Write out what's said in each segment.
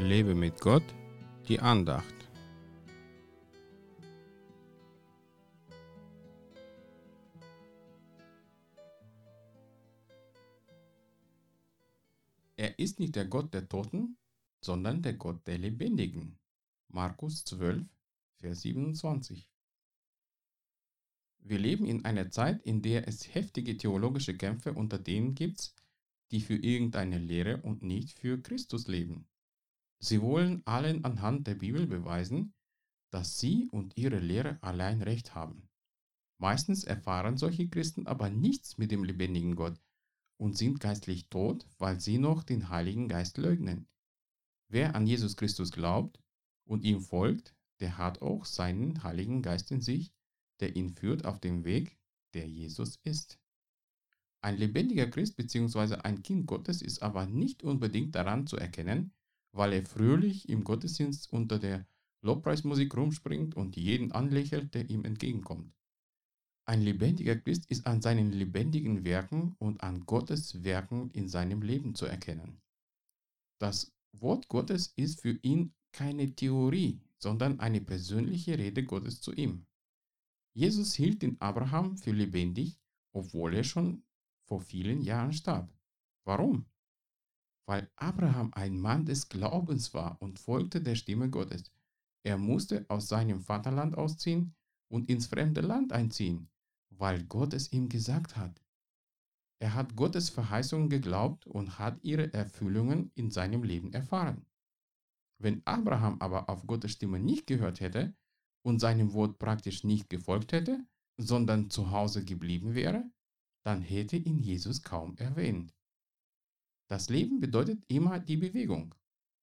Lebe mit Gott, die Andacht. Er ist nicht der Gott der Toten, sondern der Gott der Lebendigen. Markus 12, Vers 27. Wir leben in einer Zeit, in der es heftige theologische Kämpfe unter denen gibt, die für irgendeine Lehre und nicht für Christus leben. Sie wollen allen anhand der Bibel beweisen, dass sie und ihre Lehre allein Recht haben. Meistens erfahren solche Christen aber nichts mit dem lebendigen Gott und sind geistlich tot, weil sie noch den Heiligen Geist leugnen. Wer an Jesus Christus glaubt und ihm folgt, der hat auch seinen Heiligen Geist in sich, der ihn führt auf dem Weg, der Jesus ist. Ein lebendiger Christ bzw. ein Kind Gottes ist aber nicht unbedingt daran zu erkennen, weil er fröhlich im Gottesdienst unter der Lobpreismusik rumspringt und jeden anlächelt, der ihm entgegenkommt. Ein lebendiger Christ ist an seinen lebendigen Werken und an Gottes Werken in seinem Leben zu erkennen. Das Wort Gottes ist für ihn keine Theorie, sondern eine persönliche Rede Gottes zu ihm. Jesus hielt den Abraham für lebendig, obwohl er schon vor vielen Jahren starb. Warum? Weil Abraham ein Mann des Glaubens war und folgte der Stimme Gottes. Er musste aus seinem Vaterland ausziehen und ins fremde Land einziehen, weil Gott es ihm gesagt hat. Er hat Gottes Verheißungen geglaubt und hat ihre Erfüllungen in seinem Leben erfahren. Wenn Abraham aber auf Gottes Stimme nicht gehört hätte und seinem Wort praktisch nicht gefolgt hätte, sondern zu Hause geblieben wäre, dann hätte ihn Jesus kaum erwähnt. Das Leben bedeutet immer die Bewegung.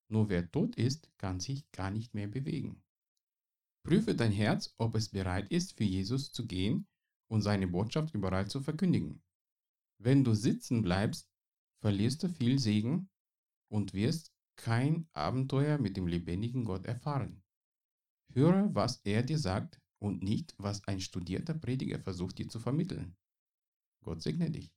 Nur wer tot ist, kann sich gar nicht mehr bewegen. Prüfe dein Herz, ob es bereit ist, für Jesus zu gehen und seine Botschaft überall zu verkündigen. Wenn du sitzen bleibst, verlierst du viel Segen und wirst kein Abenteuer mit dem lebendigen Gott erfahren. Höre, was er dir sagt und nicht, was ein studierter Prediger versucht dir zu vermitteln. Gott segne dich.